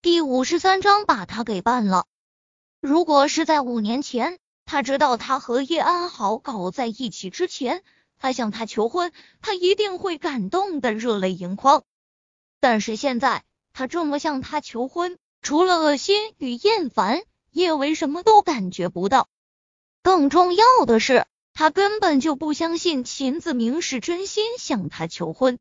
第五十三章把他给办了。如果是在五年前，他知道他和叶安好搞在一起之前，他向他求婚，他一定会感动的热泪盈眶。但是现在，他这么向他求婚，除了恶心与厌烦，叶维什么都感觉不到。更重要的是，他根本就不相信秦子明是真心向他求婚。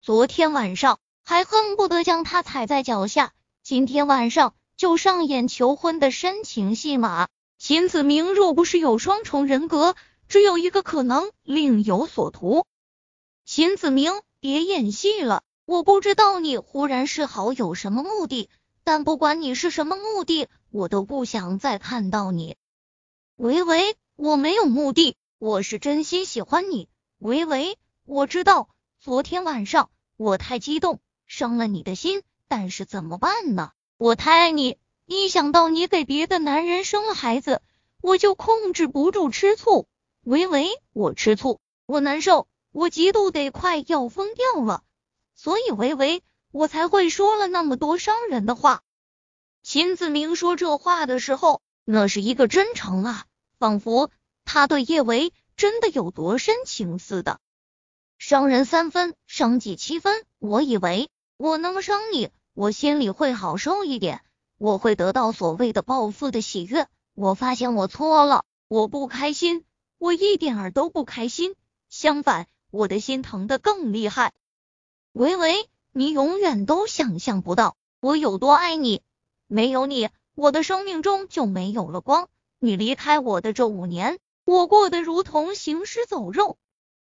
昨天晚上还恨不得将他踩在脚下，今天晚上就上演求婚的深情戏码。秦子明若不是有双重人格，只有一个可能，另有所图。秦子明，别演戏了，我不知道你忽然示好有什么目的，但不管你是什么目的，我都不想再看到你。维维，我没有目的，我是真心喜欢你。维维，我知道昨天晚上我太激动，伤了你的心，但是怎么办呢？我太爱你，一想到你给别的男人生了孩子，我就控制不住吃醋。维维，我吃醋，我难受，我嫉妒得快要疯掉了。所以维维，我才会说了那么多伤人的话。秦子明说这话的时候。那是一个真诚啊，仿佛他对叶维真的有多深情似的。伤人三分，伤己七分。我以为我能伤你，我心里会好受一点，我会得到所谓的报复的喜悦。我发现我错了，我不开心，我一点儿都不开心。相反，我的心疼的更厉害。维维，你永远都想象不到我有多爱你，没有你。我的生命中就没有了光。你离开我的这五年，我过得如同行尸走肉。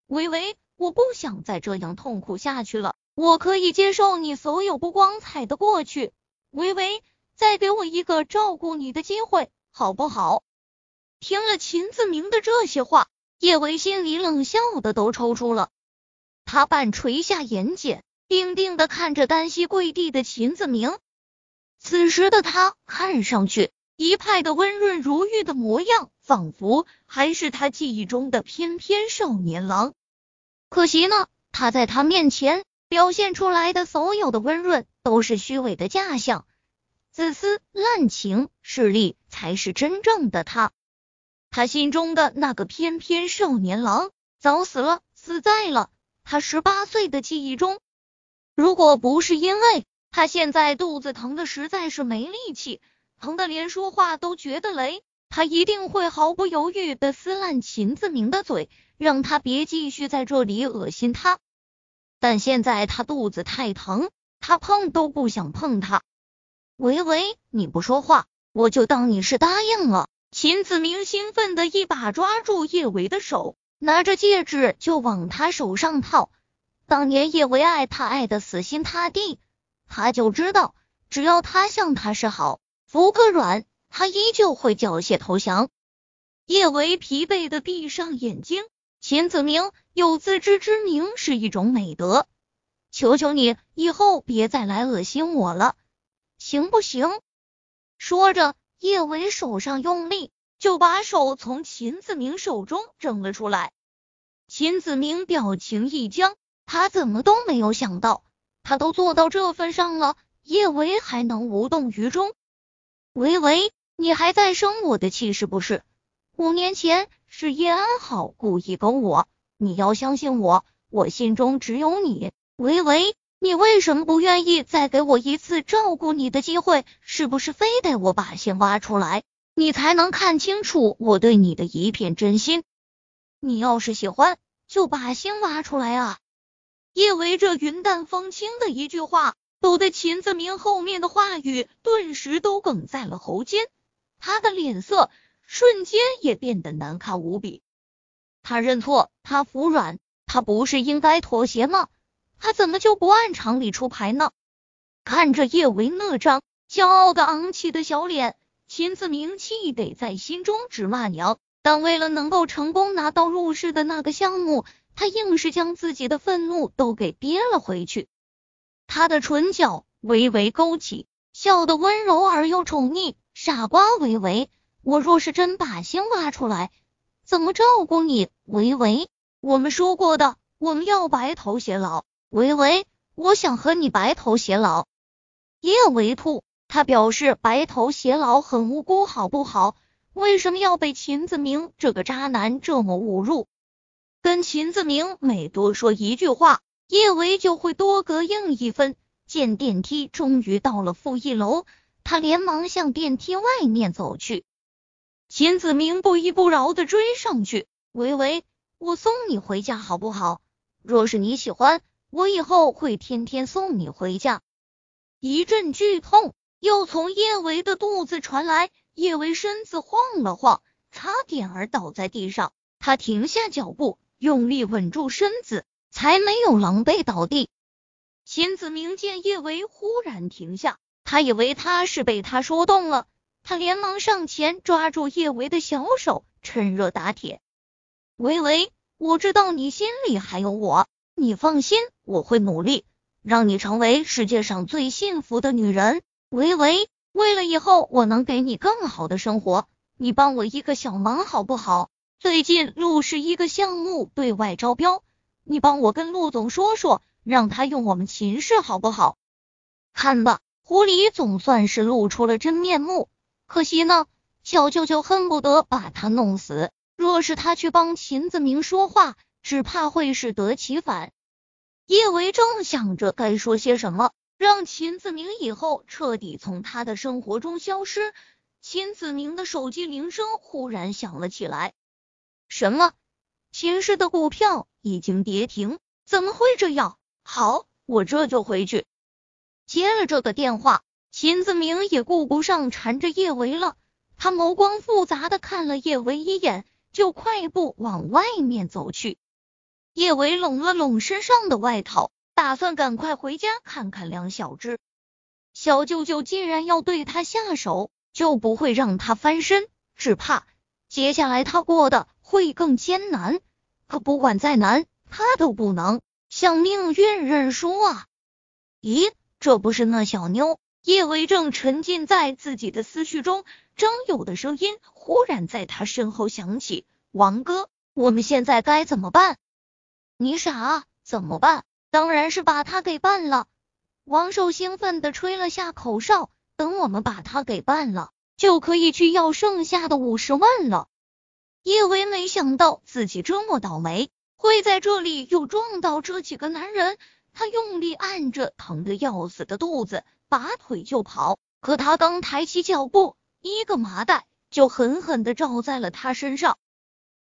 微微，我不想再这样痛苦下去了。我可以接受你所有不光彩的过去。微微，再给我一个照顾你的机会，好不好？听了秦子明的这些话，叶维心里冷笑的都抽搐了。他半垂下眼睑，定定的看着单膝跪地的秦子明。此时的他看上去一派的温润如玉的模样，仿佛还是他记忆中的翩翩少年郎。可惜呢，他在他面前表现出来的所有的温润都是虚伪的假象，自私、滥情、势利才是真正的他。他心中的那个翩翩少年郎早死了，死在了他十八岁的记忆中。如果不是因为……他现在肚子疼的实在是没力气，疼的连说话都觉得累。他一定会毫不犹豫的撕烂秦子明的嘴，让他别继续在这里恶心他。但现在他肚子太疼，他碰都不想碰他。喂喂，你不说话，我就当你是答应了。秦子明兴奋的一把抓住叶维的手，拿着戒指就往他手上套。当年叶维爱他爱的死心塌地。他就知道，只要他向他示好，服个软，他依旧会缴械投降。叶维疲惫的闭上眼睛，秦子明有自知之明是一种美德。求求你，以后别再来恶心我了，行不行？说着，叶维手上用力，就把手从秦子明手中挣了出来。秦子明表情一僵，他怎么都没有想到。他都做到这份上了，叶维还能无动于衷？喂喂，你还在生我的气是不是？五年前是叶安好故意勾我，你要相信我，我心中只有你。维维，你为什么不愿意再给我一次照顾你的机会？是不是非得我把心挖出来，你才能看清楚我对你的一片真心？你要是喜欢，就把心挖出来啊！叶维这云淡风轻的一句话，抖得秦子明后面的话语顿时都哽在了喉间，他的脸色瞬间也变得难看无比。他认错，他服软，他不是应该妥协吗？他怎么就不按常理出牌呢？看着叶维那张骄傲的昂起的小脸，秦子明气得在心中直骂娘。但为了能够成功拿到入室的那个项目。他硬是将自己的愤怒都给憋了回去，他的唇角微微勾起，笑得温柔而又宠溺。傻瓜维维，我若是真把心挖出来，怎么照顾你？维维，我们说过的，我们要白头偕老。维维，我想和你白头偕老。叶维兔，他表示白头偕老很无辜，好不好？为什么要被秦子明这个渣男这么侮辱？跟秦子明每多说一句话，叶维就会多膈应一分。见电梯终于到了负一楼，他连忙向电梯外面走去。秦子明不依不饶的追上去：“维维，我送你回家好不好？若是你喜欢，我以后会天天送你回家。”一阵剧痛又从叶维的肚子传来，叶维身子晃了晃，差点儿倒在地上。他停下脚步。用力稳住身子，才没有狼狈倒地。秦子明见叶维忽然停下，他以为他是被他说动了，他连忙上前抓住叶维的小手，趁热打铁：“维维，我知道你心里还有我，你放心，我会努力让你成为世界上最幸福的女人。维维，为了以后我能给你更好的生活，你帮我一个小忙好不好？”最近陆氏一个项目对外招标，你帮我跟陆总说说，让他用我们秦氏好不好？看吧，狐狸总算是露出了真面目。可惜呢，小舅舅恨不得把他弄死。若是他去帮秦子明说话，只怕会适得其反。叶维正想着该说些什么，让秦子明以后彻底从他的生活中消失，秦子明的手机铃声忽然响了起来。什么？秦氏的股票已经跌停？怎么会这样？好，我这就回去。接了这个电话，秦子明也顾不上缠着叶维了，他眸光复杂的看了叶维一眼，就快步往外面走去。叶维拢了拢身上的外套，打算赶快回家看看梁小芝。小舅舅既然要对他下手，就不会让他翻身，只怕接下来他过的。会更艰难，可不管再难，他都不能向命运认输啊！咦，这不是那小妞？叶维正沉浸在自己的思绪中，张友的声音忽然在他身后响起：“王哥，我们现在该怎么办？”你傻？怎么办？当然是把他给办了！王寿兴奋的吹了下口哨，等我们把他给办了，就可以去要剩下的五十万了。叶维没想到自己这么倒霉，会在这里又撞到这几个男人。他用力按着疼得要死的肚子，拔腿就跑。可他刚抬起脚步，一个麻袋就狠狠的照在了他身上。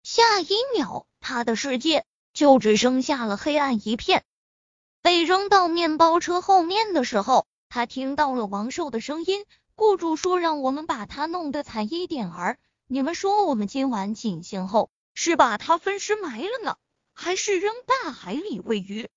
下一秒，他的世界就只剩下了黑暗一片。被扔到面包车后面的时候，他听到了王寿的声音：“雇主说让我们把他弄得惨一点儿。”你们说，我们今晚进行后是把他分尸埋了呢，还是扔大海里喂鱼？